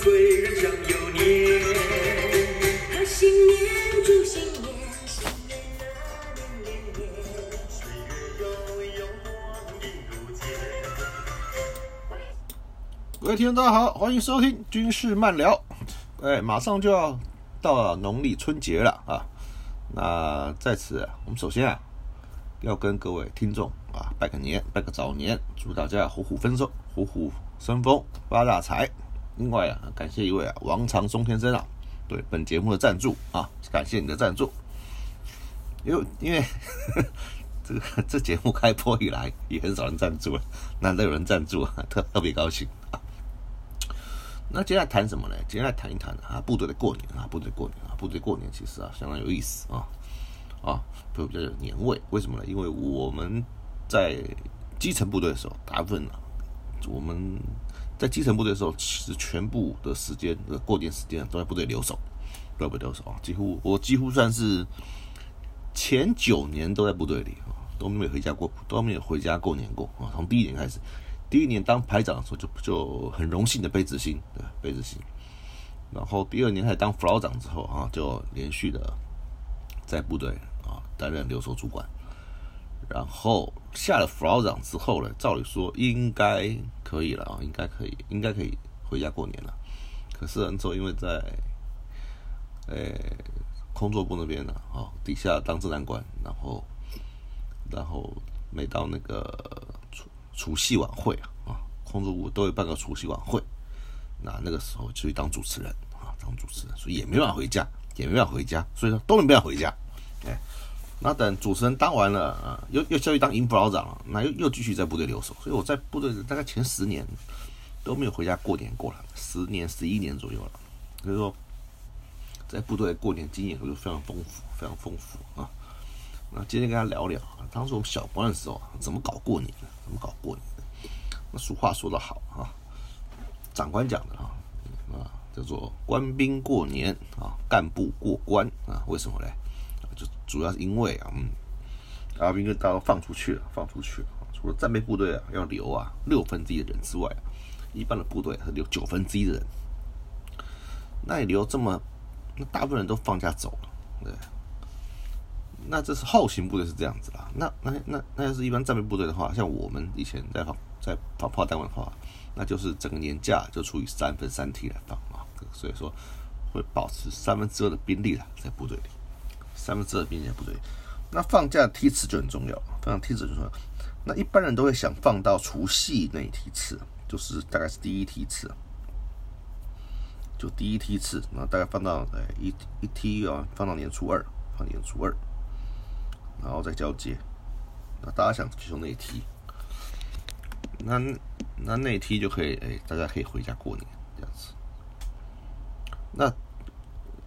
声声，催人享有年。贺新年，祝新年，新年啊年年年。岁月悠悠，光阴如箭。各位听众，大家好，欢迎收听军事漫聊。哎，马上就要到了农历春节了啊！那在此，我们首先啊，要跟各位听众啊拜个年，拜个早年，祝大家虎虎生风，虎虎生风，发大财。另外啊，感谢一位啊王长松先生啊，对本节目的赞助啊，感谢你的赞助。因为因为 这个这节目开播以来也很少人赞助了，难得有人赞助啊，特特别高兴啊。那接下来谈什么呢？接下来谈一谈啊，部队的过年啊，部队过年啊，部队过年其实啊相当有意思啊啊，会比较有年味。为什么呢？因为我们在基层部队的时候，大部分啊，我们在基层部队的时候，其实全部的时间，呃，过年时间都在部队留守，都在部队留守啊。几乎我几乎算是前九年都在部队里啊，都没有回家过，都没有回家过年过啊。从第一年开始，第一年当排长的时候就就很荣幸的被执行，对，被执行。然后第二年开始当副老长之后啊，就连续的在部队啊担任留守主管。然后下了副老长之后呢，照理说应该可以了啊，应该可以，应该可以回家过年了。可是呢，之后因为在呃工作部那边呢，啊底下当正南官，然后然后每到那个除除夕晚会啊，啊工作部都会办个除夕晚会，那那个时候就去当主持人啊，当主持人，所以也没办法回家，也没办法回家，所以说都没办法回家，哎。那等主持人当完了啊，又又下去当营副老长了，那又又继续在部队留守，所以我在部队大概前十年都没有回家过年过了，十年十一年左右了，所以说在部队过年经验就非常丰富，非常丰富啊。那今天跟大家聊聊啊，当时我们小官的时候，怎么搞过年的？怎么搞过年的？那俗话说得好啊，长官讲的啊啊，叫做官兵过年啊，干部过关啊，为什么嘞？就主要是因为啊，嗯，阿兵哥大都放出去了，放出去了。除了战备部队啊要留啊六分之一的人之外，一般的部队是留九分之一的人。那你留这么，那大部分人都放假走了，对。那这是后勤部队是这样子啦。那那那那要是一般战备部队的话，像我们以前在放在放炮单位的话，那就是整个年假就除以三分三 T 来放啊。所以说会保持三分之二的兵力啦，在部队里。三分之二兵在部队，那放假的梯次就很重要，放假梯次很重要。那一般人都会想放到除夕那一梯次，就是大概是第一梯次，就第一梯次，那大概放到哎一一梯啊，放到年初二，放年初二，然后再交接。那大家想其中那一梯，那那那一梯就可以哎，大家可以回家过年这样子。那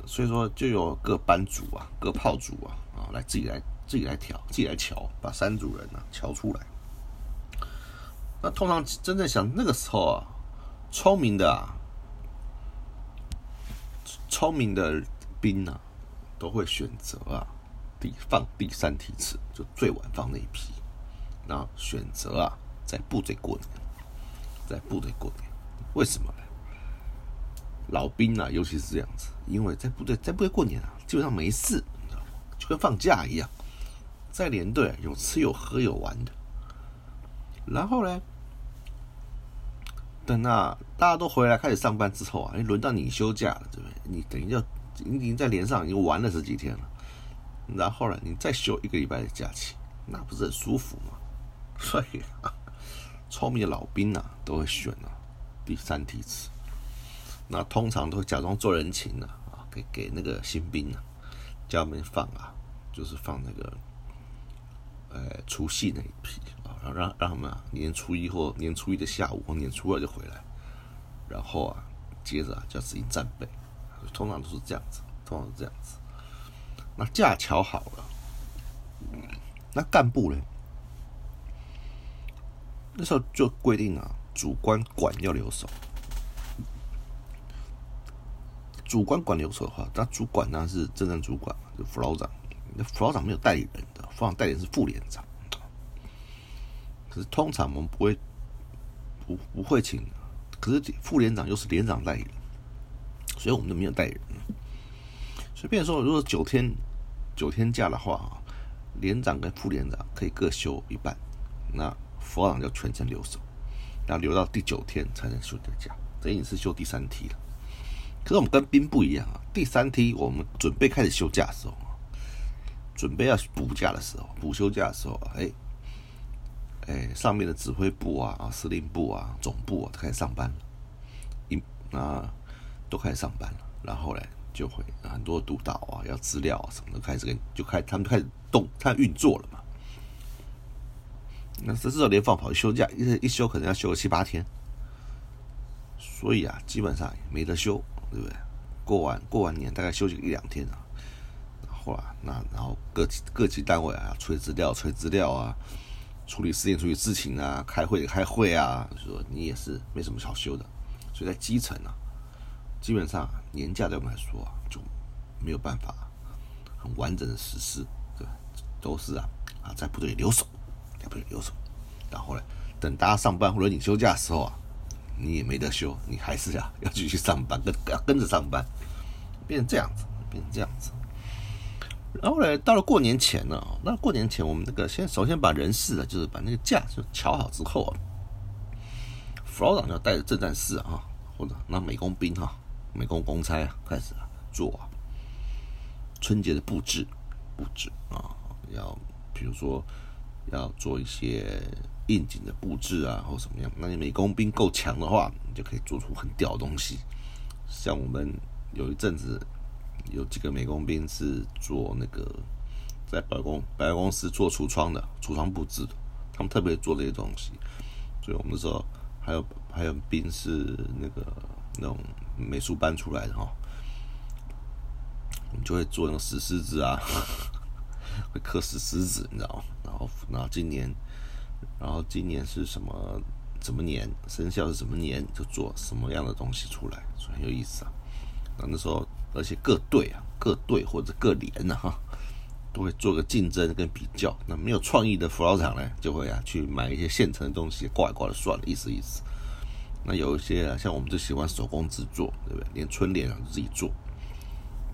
所以说，就有各班组啊、各炮组啊啊，来自己来自己来调、自己来瞧，把三组人啊瞧出来。那通常真正想那个时候啊，聪明的啊，聪明的兵啊，都会选择啊第放第三梯次，就最晚放那一批，然后选择啊在部队过年，在部队过年，为什么呢？老兵啊，尤其是这样子，因为在部队在部队过年啊，基本上没事，就跟放假一样，在连队有吃有喝有玩的。然后呢，等啊大家都回来开始上班之后啊，你轮到你休假了，对不对？你等于就你已经在连上已经玩了十几天了，然后呢，你再休一个礼拜的假期，那不是很舒服吗？所以啊，聪明的老兵啊，都会选啊第三梯次。那通常都假装做人情的啊，给给那个新兵啊，叫他们放啊，就是放那个呃除夕那一批啊，然后让让他们啊年初一或年初一的下午或年初二就回来，然后啊接着啊叫自己战备，通常都是这样子，通常是这样子。那架桥好了，那干部呢？那时候就规定啊，主官管要留守。主官管留守的话，那主管呢是正正主管嘛，就副老长。那副老长没有代理人的，副老长代理是副连长。可是通常我们不会不不会请，可是副连长又是连长代理，所以我们就没有代理人。随便说，如果九天九天假的话啊，连长跟副连长可以各休一半，那副老长就全程留守，要留到第九天才能休的假，等于是休第三梯了。可是我们跟兵不一样啊，第三梯我们准备开始休假的时候，准备要补假的时候，补休假的时候，哎，哎，上面的指挥部啊、啊司令部啊、总部啊都开始上班了，一啊都开始上班了，然后嘞就会很多督导啊、要资料啊什么的开始跟就开他们开始动，他运作了嘛。那这时候连放跑休假，一一休可能要休个七八天，所以啊，基本上没得休。对不对？过完过完年大概休息一两天啊，然后啊，那然后各级各级单位啊，催资料催资料啊，处理事情处理事情啊，开会开会啊，说你也是没什么好休的，所以在基层啊，基本上年假对我们来说啊，就没有办法很完整的实施，对，都是啊啊在部队留守，在部队留守，然后呢，等大家上班或者你休假的时候啊。你也没得休，你还是呀要继续上班，跟要跟着上班，变成这样子，变成这样子。然后呢，到了过年前呢，那过年前我们那个先首先把人事啊，就是把那个假就调好之后啊，副老长就带着正战士啊，或者那美工兵哈，美工公差啊，开始做春节的布置布置啊，要比如说要做一些。应景的布置啊，或什么样？那你美工兵够强的话，你就可以做出很屌的东西。像我们有一阵子有几个美工兵是做那个在百公百货公司做橱窗的橱窗布置的，他们特别做这些东西。所以我们那时候还有还有兵是那个那种美术班出来的哈，我们就会做那种石狮子啊，会刻石狮子，你知道吗？然后然后今年。然后今年是什么怎么年生肖是什么年，就做什么样的东西出来，所以很有意思啊。那那时候，而且各队啊、各队或者各连呢，哈，都会做个竞争跟比较。那没有创意的辅导厂呢，就会啊去买一些现成的东西，挂一挂就算了，意思意思。那有一些啊，像我们就喜欢手工制作，对不对？连春联啊自己做，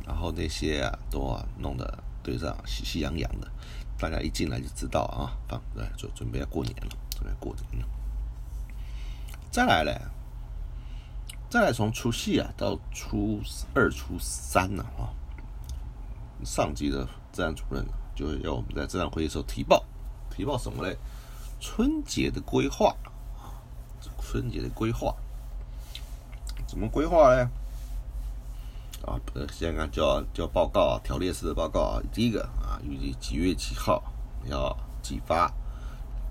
然后那些啊都啊弄得对上喜气洋洋的。大家一进来就知道啊，放对，就准备要过年了，准备过年了。再来嘞，再来从除夕啊到初二、初三呢啊，上级的治安主任就要我们在这场会议时候提报，提报什么嘞？春节的规划，春节的规划怎么规划嘞？啊，呃，现在就要就要报告啊，条列式的报告啊。第一个啊，预计几月几号要寄发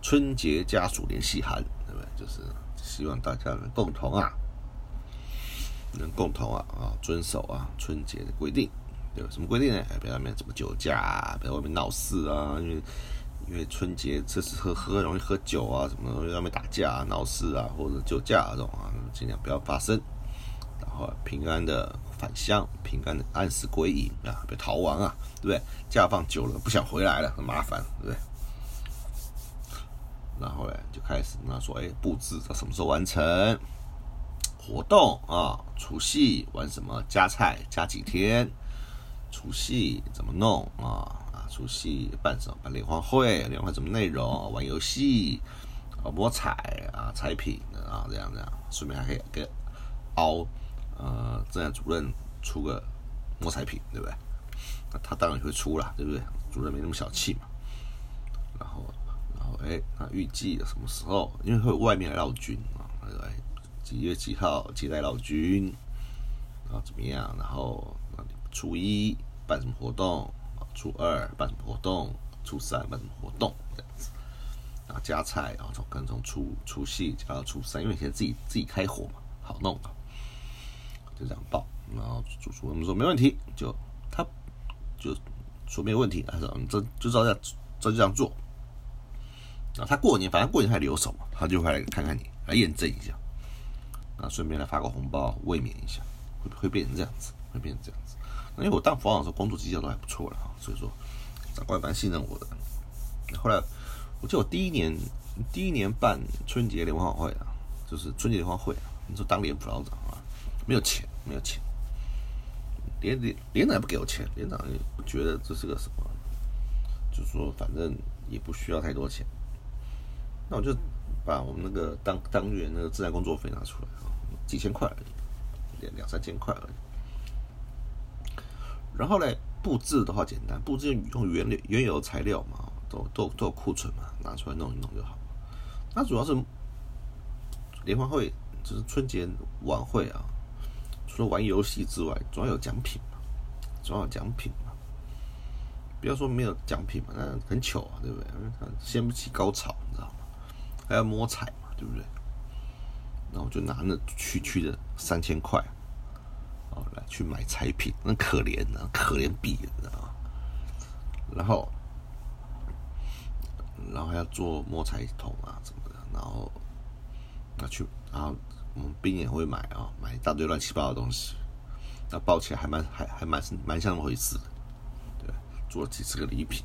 春节家属联系函，对不对？就是希望大家能共同啊，能共同啊啊遵守啊春节的规定，对吧？什么规定呢？不要外面怎么酒驾，不要外面闹事啊，因为因为春节吃吃喝喝容易喝酒啊，什么容易外面打架、啊闹事啊，或者酒驾这种啊，尽量不要发生，然后平安的。返乡平安的按时归隐啊，别逃亡啊，对不对？假放久了不想回来了，很麻烦，对不对？然后呢，就开始那说，哎，布置到什么时候完成？活动啊，除夕玩什么？加菜加几天？除夕怎么弄啊？啊，除夕办什么？办联欢会，联欢会什么内容？玩游戏啊，摸彩啊，彩品啊，这样这样，顺便还可以给凹。呃，这样主任出个摸彩品，对不对？那他当然会出了，对不对？主任没那么小气嘛。然后，然后，哎，那预计什么时候？因为会外面来绕军啊，哎，几月几号接待绕军？然后怎么样，然后啊初一办什么活动，初二办什么活动，初三办什么活动这样子。然后加菜，然后从可能从初初四加到初三，因为现在自己自己开火嘛，好弄啊，就这样报。然后主厨我们说没问题，就他就说没有问题，他说你这就照这样照这样做。然后他过年反正过年还留守嘛，他就会来看看你，来验证一下，啊顺便来发个红包慰勉一下，会会变成这样子，会变成这样子。因为我当副长的时候工作绩效都还不错了，所以说长官蛮信任我的。后来我记得我第一年第一年办春节联欢晚会啊，就是春节联欢会啊，你说当年副老长啊，没有钱，没有钱，连连连长也不给我钱，连长也不觉得这是个什么，就说反正也不需要太多钱，那我就把我们那个当当月那个自然工作费拿出来啊，几千块而已，两两三千块而已。然后呢，布置的话简单，布置用原原有材料嘛，都都都有库存嘛，拿出来弄一弄就好。那主要是联欢会，就是春节晚会啊，除了玩游戏之外，总要有奖品嘛，总要有奖品嘛。不要说没有奖品嘛，那很糗啊，对不对？掀不起高潮，你知道吗？还要摸彩嘛，对不对？然后就拿那区区的三千块，哦，来去买彩品，那可怜啊，可怜毙，你知道吗？然后，然后还要做摸彩桶啊什么的，然后拿去，然后我们兵也会买啊，买一大堆乱七八糟的东西，那包起来还蛮还还蛮蛮像那么回事的，对，做了几十个礼品。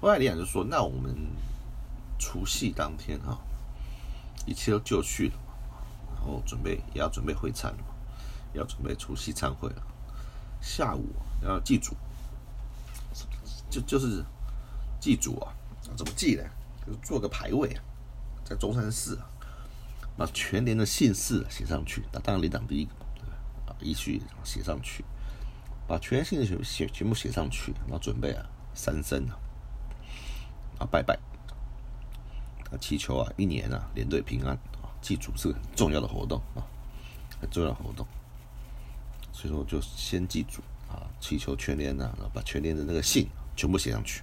后来李长就说：“那我们除夕当天哈、一切都就绪了，然后准备也要准备会餐了，要准备除夕餐会了。下午要祭祖，就就是祭祖啊，怎么祭呢？就是做个牌位啊，在中山市啊，把全连的姓氏写上去，那当然连长第一个，啊，依序写上去，把全姓全写全部写上去，然后准备啊三牲啊，啊拜拜，啊祈求啊一年啊连队平安啊，祭祖是个很重要的活动啊，很重要的活动，所以说就先祭祖啊，祈求全连啊，然后把全连的那个姓全部写上去，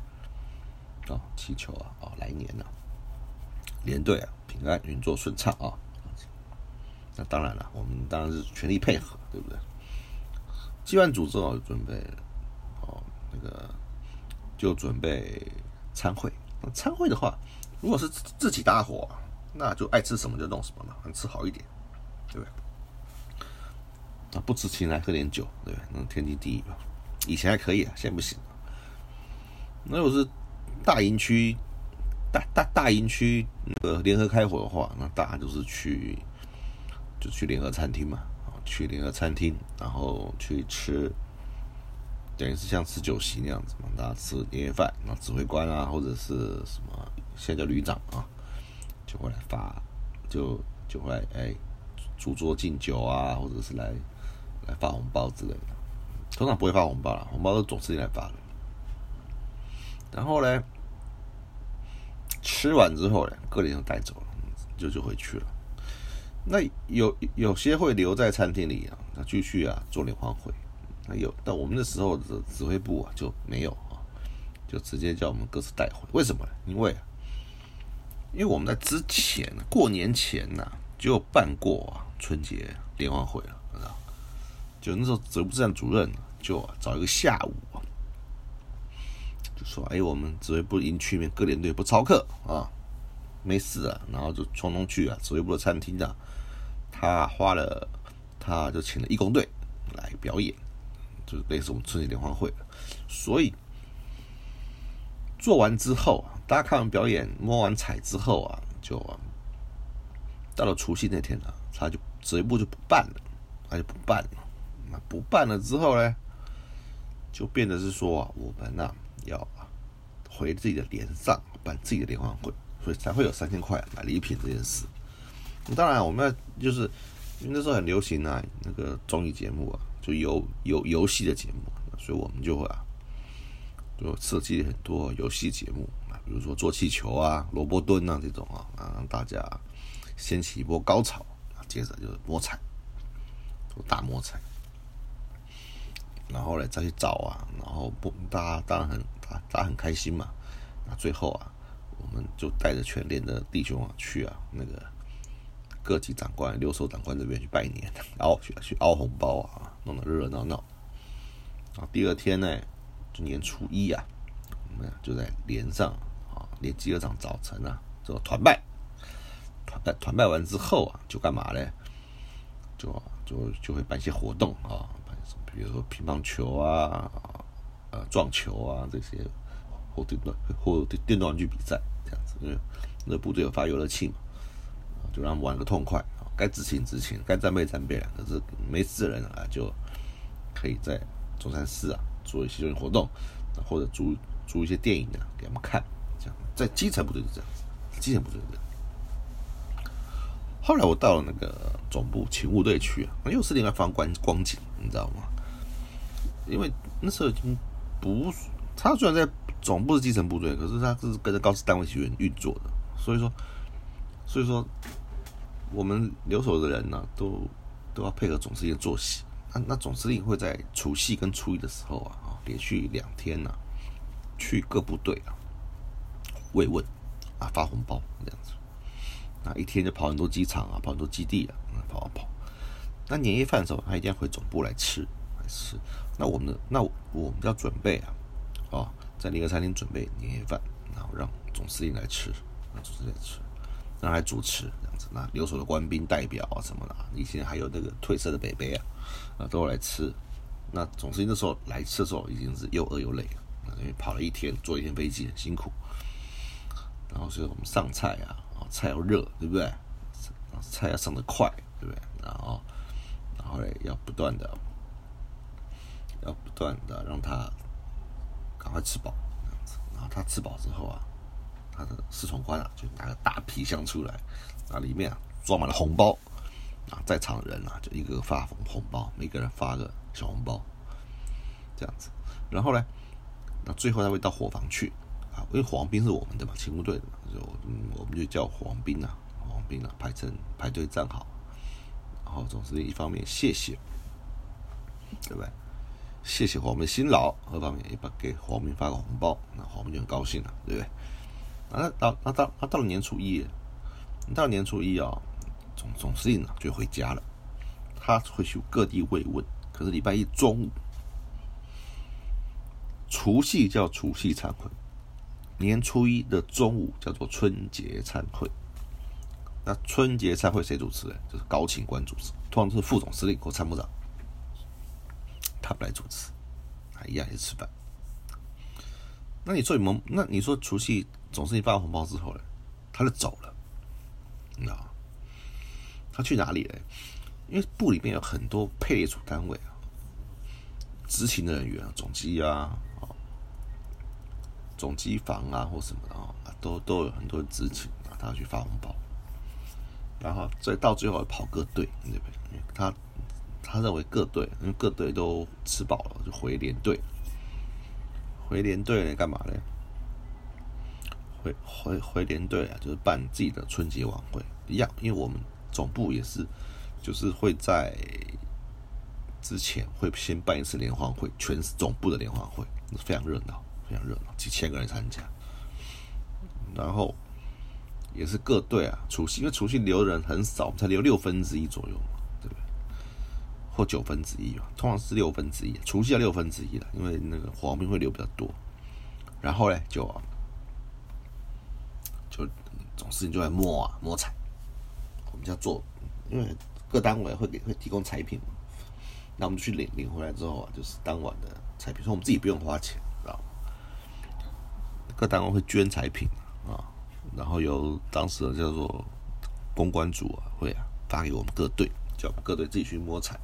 啊，祈求啊，哦来年啊，连队啊平安运作顺畅啊。那当然了，我们当然是全力配合，对不对？祭完祖之后，准备哦那个就准备参会。那参会的话，如果是自己搭伙，那就爱吃什么就弄什么嘛，吃好一点，对不对？啊，不吃请来喝点酒，对不对？那天经地义吧。以前还可以啊，现在不行。那如果是大营区、大大大营区那个联合开火的话，那大家就是去就去联合餐厅嘛，去联合餐厅，然后去吃，等于是像吃酒席那样子嘛，大家吃年夜饭，那指挥官啊，或者是什么现在叫旅长啊，就会来发，就就会哎主桌敬酒啊，或者是来来发红包之类的。通常不会发红包了，红包都总司令来发的。然后呢，吃完之后呢，个人就带走了，就就回去了。那有有些会留在餐厅里啊，那继续啊做联欢会。那有，但我们那时候的指挥部啊就没有啊，就直接叫我们各自带回。为什么呢？因为因为我们在之前过年前呐、就办过啊春节联欢会了，知道？就那时候指挥部站主任就、找一个下午，就说：“哎，我们指挥部营区里面各连队不操课啊，没事啊。”然后就匆匆去啊指挥部的餐厅啊，他花了，他就请了义工队来表演，就是类似我们春节联欢会。所以做完之后啊，大家看完表演、摸完彩之后啊，就到了除夕那天啊，他就指挥部就不办了，他就不办了。那不办了之后呢，就变得是说啊，我们呐、要回自己的连上办自己的联欢会，所以才会有三千块买礼品这件事。当然，我们要就是因为那时候很流行啊，那个综艺节目啊，就游游游戏的节目，所以我们就会啊，就设计很多游戏节目啊，比如说做气球啊、萝卜蹲啊这种啊，啊让大家掀起一波高潮啊，接着就是摸彩，大摸彩。然后呢再去找啊，然后不，大家当然很大大家很开心嘛。那最后啊，我们就带着全连的弟兄啊去啊那个各级长官、六兽长官这边去拜年，凹去去凹红包啊，弄得热热闹闹。然后第二天呢，就年初一啊，我们就在连上啊，连集合场早晨啊，做团拜。团拜团拜完之后啊，就干嘛嘞？就就就会办一些活动啊，比如说乒乓球啊，撞球啊这些，或电动或电动玩具比赛这样子，因为那部队有发游乐器嘛，就让他们玩个痛快啊，该执勤执勤，该战备战备啊。可是没事的人啊，就可以在中山市啊做一些活动，或者租租一些电影啊给他们看，这样在基层部队是这样子，基层部队是这样。后来我到了那个总部勤务队去啊，又是另外一番光景，你知道吗？因为那时候已经不，他虽然在总部是基层部队，可是他是跟着高级单位学员运作的，所以说，所以说我们留守的人呢、都都要配合总司令作息。那那总司令会在除夕跟初一的时候啊，啊连续两天呢、去各部队啊慰问啊发红包这样子。那一天就跑很多机场啊，跑很多基地啊，跑啊跑。那年夜饭的时候，他一定要回总部来吃来吃。那我们的？那我我们要准备啊，哦，在那个餐厅准备年夜饭，然后让总司令来吃，让总司令来吃，让他来主持这样子。那留守的官兵代表啊什么的，以前还有那个褪色的北北啊，啊都来吃。那总司令那时候来吃的时候，已经是又饿又累了，因为跑了一天，坐一天飞机很辛苦。然后所以我们上菜啊，啊菜要热，对不对？菜要上得快，对不对？然后，然后嘞要不断的，要不断的让他赶快吃饱，然后他吃饱之后啊，他的侍从官啊就拿个大皮箱出来，啊里面啊装满了红包，啊在场的人啊就一个个发红红包，每个人发个小红包，这样子。然后呢，那最后他会到伙房去。啊，因为黄兵是我们的嘛，勤务队的嘛，就嗯，我们就叫黄兵啊，黄兵啊，排成排队站好，然后总是一方面谢谢，对不对？谢谢火王兵辛劳，二方面也把给黄明发个红包，那黄明就很高兴了，对不对？那到那到那到了年初一，到了年初一啊、总总司令啊就回家了，他会去各地慰问，可是礼拜一中午，除夕叫除夕餐会。年初一的中午叫做春节餐会。那春节餐会谁主持呢？就是高勤官主持，通常是副总司令或参谋长，他不来主持，啊，一样也是吃饭。那你说你们，那你说除夕总是你发完红包之后呢，他就走了，你知道？他去哪里了？因为部里面有很多配列组单位啊，执勤的人员啊，总机啊，总机房啊或什么的啊，都都有很多人执勤啊，他要去发红包，然后再到最后跑个队，对不对？因为他他认为各队，因为各队都吃饱了，就回连队，回连队呢干嘛呢？回回回连队啊，就是办自己的春节晚会一样，因为我们总部也是，就是会在之前会先办一次联欢会，全是总部的联欢会，非常热闹。非常热闹，几千个人参加，然后也是各队啊，除夕因为除夕留人很少，才留六分之一左右，或九分之一吧，通常是六分之一，除夕要六分之一了，因为那个黄兵会留比较多。然后呢，就就总司令就来摸啊摸彩，我们叫做，因为各单位会给会提供彩品嘛，那我们就去领领回来之后啊，就是当晚的彩品，所以我们自己不用花钱，知道吗？各单位会捐彩品啊，然后由当时的叫做公关组啊会啊发给我们各队，叫各队自己去摸彩，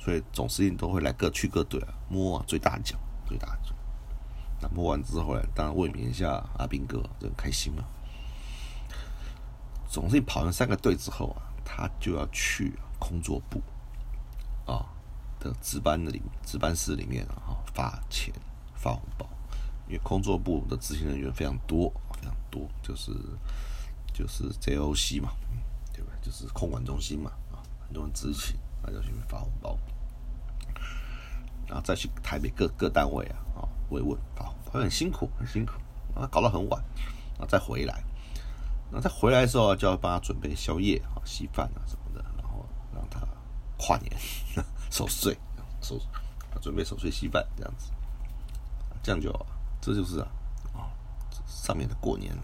所以总司令都会来各去各队啊摸啊最大奖最大奖。那摸完之后呢，当然慰勉一下阿兵哥，很开心嘛。总司令跑完三个队之后啊，他就要去工作部啊的值班的里值班室里面啊发钱发红包。因为工作部的执行人员非常多，非常多，就是就是 JOC 嘛，对吧？就是控管中心嘛，啊，很多人执勤，大家去发红包。然后再去台北各各单位啊啊慰问啊，会很辛苦很辛苦，啊搞到很晚，然后再回来，那再回来的时候就要帮他准备宵夜啊、稀饭啊什么的，然后让他跨年守岁守准备守岁稀饭这样子，这样就这就是啊啊上面的过年。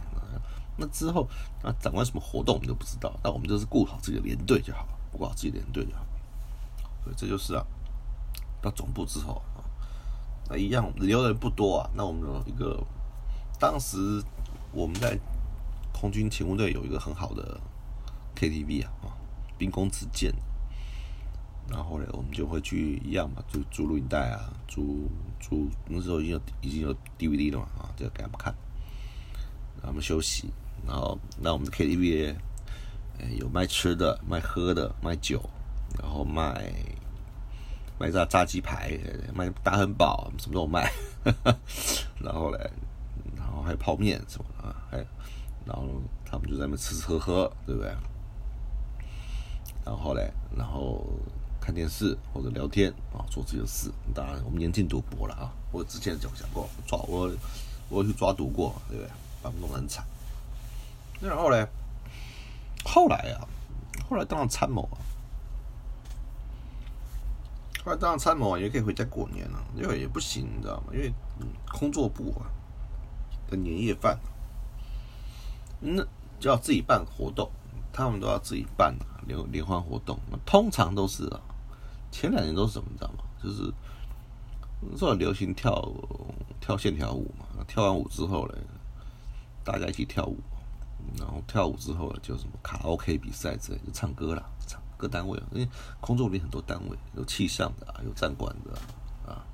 那之后，那长官什么活动我们都不知道，那我们就是顾好自己的连队就好，顾好自己的连队就好。这就是啊，到总部之后啊，那一样留的人不多啊。那我们有一个，当时我们在空军勤务队有一个很好的 KTV 啊，啊，兵工子建。然后呢，我们就会去一样嘛，就租录影带啊，租租那时候已经有已经有 DVD 了嘛，啊，就给他们看，他们休息。然后，那我们的 KTV，呃，有卖吃的、卖喝的、卖酒，然后卖卖炸炸鸡排、卖大汉堡，什么都有卖。然后嘞，然后还有泡面什么的啊，还有，然后他们就在那边吃吃喝喝，对不对？然后嘞，然后看电视或者聊天啊，做自己的事。当然，我们严禁赌博了啊！我之前讲讲过，抓我我去抓赌过，对不对？把他们弄得很惨。那然后嘞，后来啊，后来当了参谋啊，后来当参谋，也可以回家过年了、因为也不行，你知道吗？因为嗯工作部啊的年夜饭，那就要自己办活动，他们都要自己办啊，联联欢活动。通常都是啊，前两年都是什么，你知道吗？就是那时候流行跳跳线条舞嘛，跳完舞之后嘞，大家一起跳舞。然后跳舞之后就什么卡拉 OK 比赛之类，就唱歌了，各单位，因为空中里很多单位，有气象的啊，有站管的啊，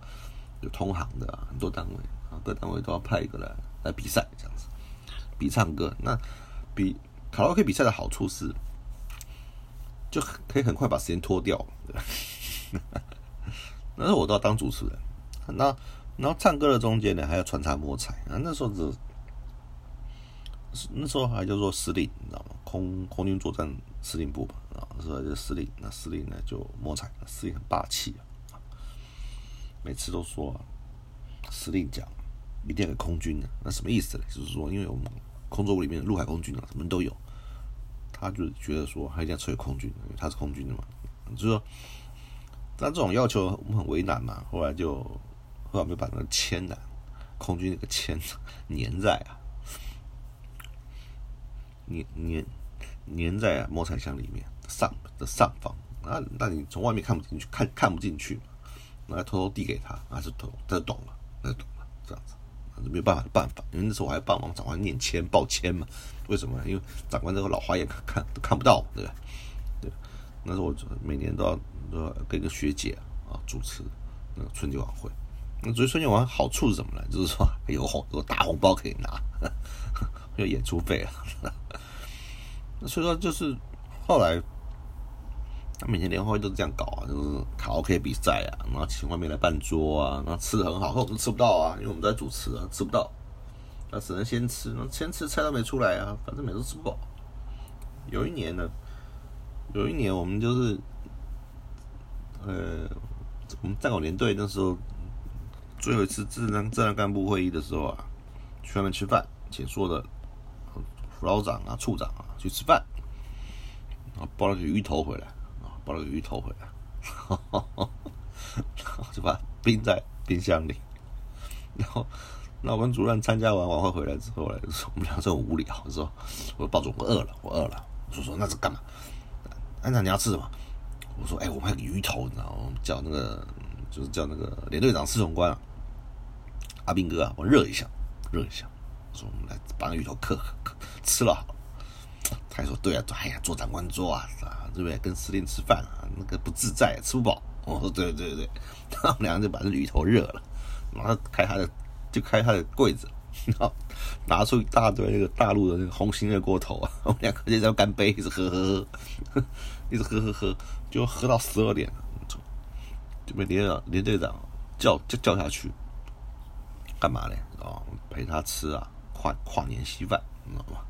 有通航的啊，很多单位啊，各单位都要派一个来来比赛，这样子比唱歌。那比卡拉 OK 比赛的好处是，就可以很快把时间拖掉，对吧？那时候我都要当主持人，那然后唱歌的中间呢，还要穿插摸彩啊，那时候只。那时候还叫做司令，你知道吗？空空军作战司令部吧，啊，那时候就司令，那司令呢就摸彩，司令很霸气啊，每次都说、啊、司令讲一定要给空军的，那什么意思呢？就是说，因为我们空中部里面陆海空军啊，什么都有，他就觉得说他一定要吹空军，因为他是空军的嘛，就是说，但这种要求我们很为难嘛，后来就后来我们就把那个签呢、空军那个签粘在啊。粘粘粘在啊摸彩箱里面上的上方，那那你从外面看不进去，看看不进去嘛，那偷偷递给他，他是懂，他就懂了，那懂了，这样子，那没有办法的办法，因为那时候我还帮忙长官念签报签嘛，为什么呢？因为长官这个老花眼看看都看不到，对吧？对，那时候我每年都要都要跟个学姐啊主持那个春节晚会，那主持春节晚会好处是什么呢？就是说有红有大红包可以拿，有演出费啊。所以说，就是后来，他每年联欢会都是这样搞啊，就是卡拉 OK 比赛啊，然后请外面来办桌啊，然后吃的很好，我们吃不到啊，因为我们在主持啊，吃不到，那只能先吃，那先吃菜都没出来啊，反正每次都吃不饱。有一年呢，有一年我们就是，呃，我们战狗连队那时候最后一次自战自战干部会议的时候啊，去外面吃饭，请所有的副老长啊、处长啊去吃饭，然后包了个鱼头回来，啊，包了个鱼头回来，然后就把它冰在冰箱里。然后，那我们主任参加完晚会回来之后呢，我们俩就很无聊，说我抱着我饿了，我饿了，我说说那是干嘛？安长你要吃什么？我说哎，我们还有个鱼头，你知道吗？我们叫那个就是叫那个连队长司总官啊，阿兵哥啊，我热一下，热一下。说我们来把鱼头嗑嗑吃了。他还说对啊，哎呀，做长官桌啊，啊，对不对？跟司令吃饭啊，那个不自在，吃不饱。我说对对对，他们两个就把那鱼头热了，然后开他的就开他的柜子，然后拿出一大堆那个大陆的那个红星热锅头啊，我们两个就在那干杯，一直喝喝喝，一直喝喝喝，就喝到十二点，就被连长连队长叫叫叫下去，干嘛嘞？哦，陪他吃啊跨跨年稀饭，你知道吗？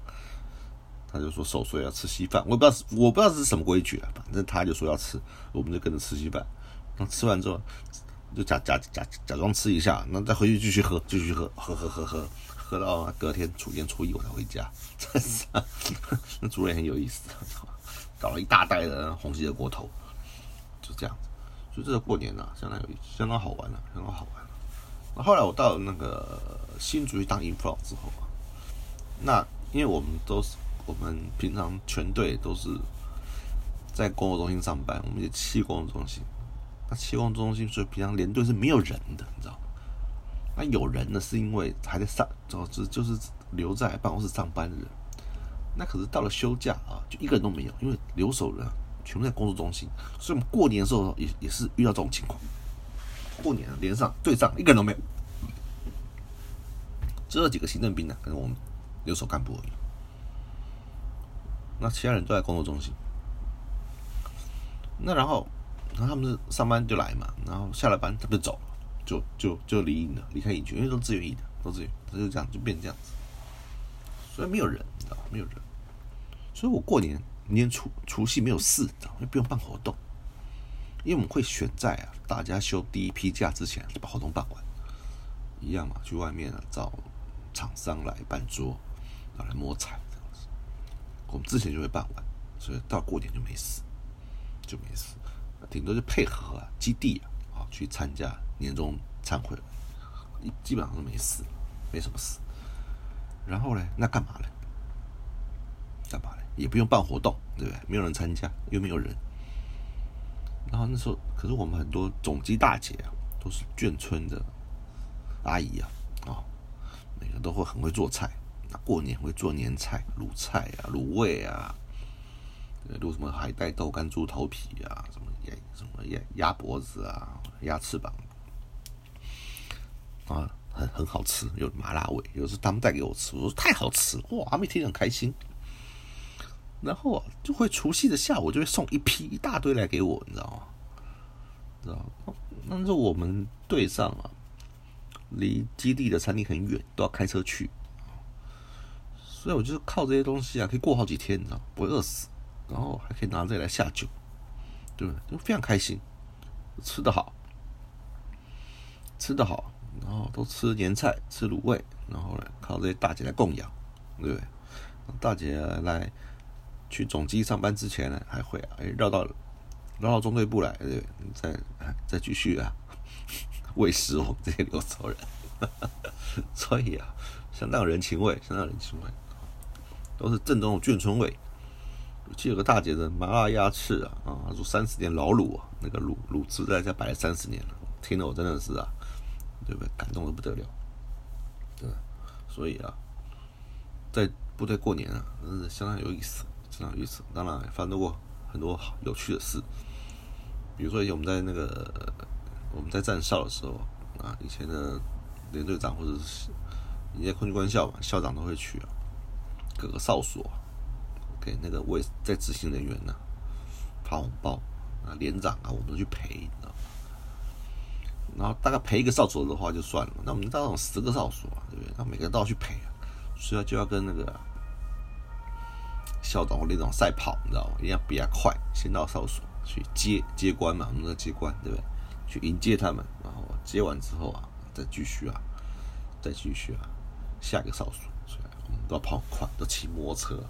他就说守岁要吃稀饭，我也不知道我不知道这是什么规矩啊，反正他就说要吃，我们就跟着吃稀饭。那吃完之后，就假假假假装吃一下，那再回去继续喝，继续喝，喝喝喝喝，喝到隔天初一初一我才回家。真是、那主任很有意思，搞了一大袋的红喜的锅头，就这样子。所以这个过年呢、啊，相当有意思，相当好玩了、相当好玩了。那后来我到那个新竹去当 info 之后啊，那因为我们都是我们平常全队都是在工作中心上班，我们也七工作中心。那七工作中心所以平常连队是没有人的，你知道吗？那有人呢，是因为还在上，就是就是留在办公室上班的人。那可是到了休假啊，就一个人都没有，因为留守人全部在工作中心，所以我们过年的时候也也是遇到这种情况。过年连上队上一个人都没有，只有几个行政兵呢、跟我们留守干部而已。那其他人都在工作中心。那然后，然后他们是上班就来嘛，然后下了班他们就走了，就就就离营了，离开营区，因为都自愿役的，都自愿，他就这样就变这样子。所以没有人，知道吗？没有人。所以我过年年除除夕没有事，知道吗？因为不用办活动，因为我们会选在啊大家休第一批假之前把活动办完，一样嘛，去外面啊找厂商来办桌，然后来摸彩。我们之前就会办完，所以到过年就没事，就没事，顶多就配合啊基地啊啊去参加年终参会，基本上都没事，没什么事。然后呢，那干嘛呢？干嘛呢？也不用办活动，对不对？没有人参加，又没有人。然后那时候，可是我们很多总机大姐啊，都是眷村的阿姨啊，哦，每个都会很会做菜。过年会做年菜、卤菜啊、卤味啊，卤什么海带、豆干、猪头皮啊，什么鸭、什么鸭鸭脖子啊、鸭翅膀啊，很很好吃，有麻辣味。有时他们带给我吃，我说太好吃，哇，阿妹听很开心。然后啊，就会除夕的下午就会送一批一大堆来给我，你知道吗？知道吗？但是我们队上啊，离基地的餐厅很远，都要开车去，所以我就是靠这些东西啊，可以过好几天，你知道吗，不会饿死，然后还可以拿这来下酒，对不对？就非常开心，吃得好，吃得好，然后都吃年菜，吃卤味，然后呢，靠这些大姐来供养，对不对？大姐来去总机上班之前呢，还会啊，哎绕到绕到中队部来，对不对？再再继续啊，喂食我们这些留守人，所以啊，相当有人情味，相当有人情味，都是正宗的眷村味。我记得有个大姐的麻辣鸭翅啊，啊，她说三十年老卤，那个卤卤汁在家摆了三十年了，听得我真的是啊，对不对？感动的不得了，对，所以啊，在部队过年啊，真是相当有意思，相当有意思。当然发生过很多有趣的事，比如说以前我们在那个我们在站哨的时候啊，以前的连队长或者是你在空军官校嘛，校长都会去啊，各个哨所给那个位在执行人员呢、发红包啊，连长啊，我们都去陪，你知道吗？然后大概陪一个哨所的话就算了，那我们到那种十个哨所啊，对不对？那每个人都要去陪啊，所以就要跟那个校长或连长赛跑，你知道吗？一定要比他快，先到哨所去接接官嘛，我们的接官对不对？去迎接他们，然后接完之后啊，再继续啊，再继续啊，下一个哨所，都要跑快，都骑摩托车。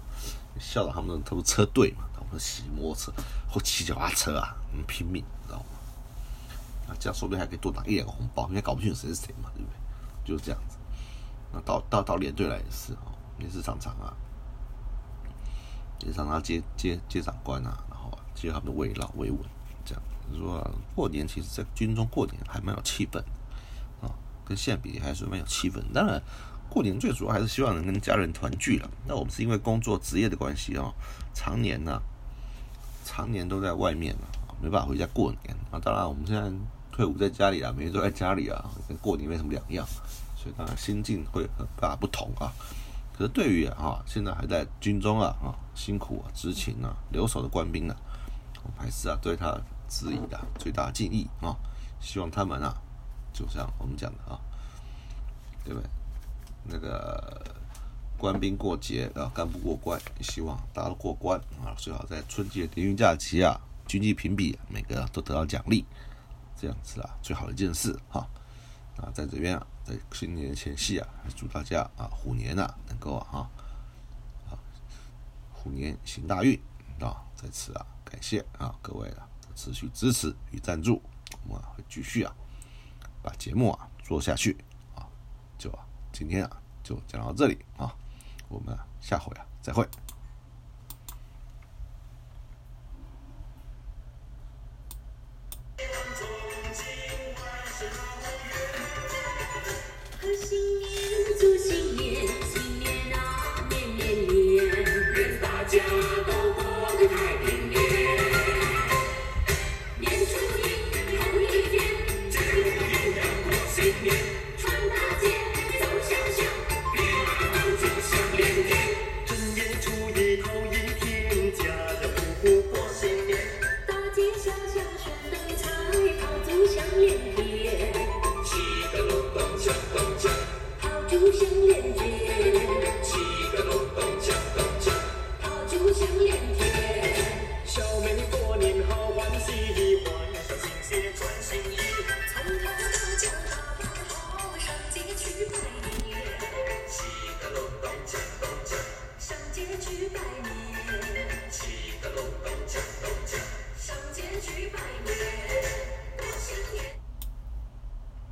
校长他们他们车队嘛，他们骑摩托车或骑脚踏车啊，我们拼命，你知道吗？那，这样说不定还可以多拿一两个红包，因为搞不清楚谁是谁嘛，对不对？就是这样子。那到到到连队来也是哦，也是常常啊，也常常接接接长官啊，然后接他们的慰劳慰问，这样。说、过年其实，在军中过年还蛮有气氛的啊，跟现在比还是蛮有气氛。当然，过年最主要还是希望能跟家人团聚了。那我们是因为工作职业的关系啊，常年呢、常年都在外面啊，没办法回家过年啊。当然，我们现在退伍在家里啊，每天都在家里啊，跟过年没什么两样。所以当然心境会很大不同啊。可是对于啊，现在还在军中啊啊辛苦啊执勤啊留守的官兵呢、我们还是啊对他致以啊最大敬意啊，希望他们啊，就像我们讲的啊，对不对？那个官兵过节啊，干部过关，希望大家都过关啊，最好在春节连运假期啊，军纪评比、每个都得到奖励这样子啊，最好的一件事哈。啊，在这边啊，在新年前夕啊，祝大家啊虎年啊能够啊啊虎年行大运啊！在此啊，感谢啊各位啊持续支持与赞助，我们会继续啊把节目啊做下去啊。就啊今天啊就讲到这里啊，我们下回啊再会。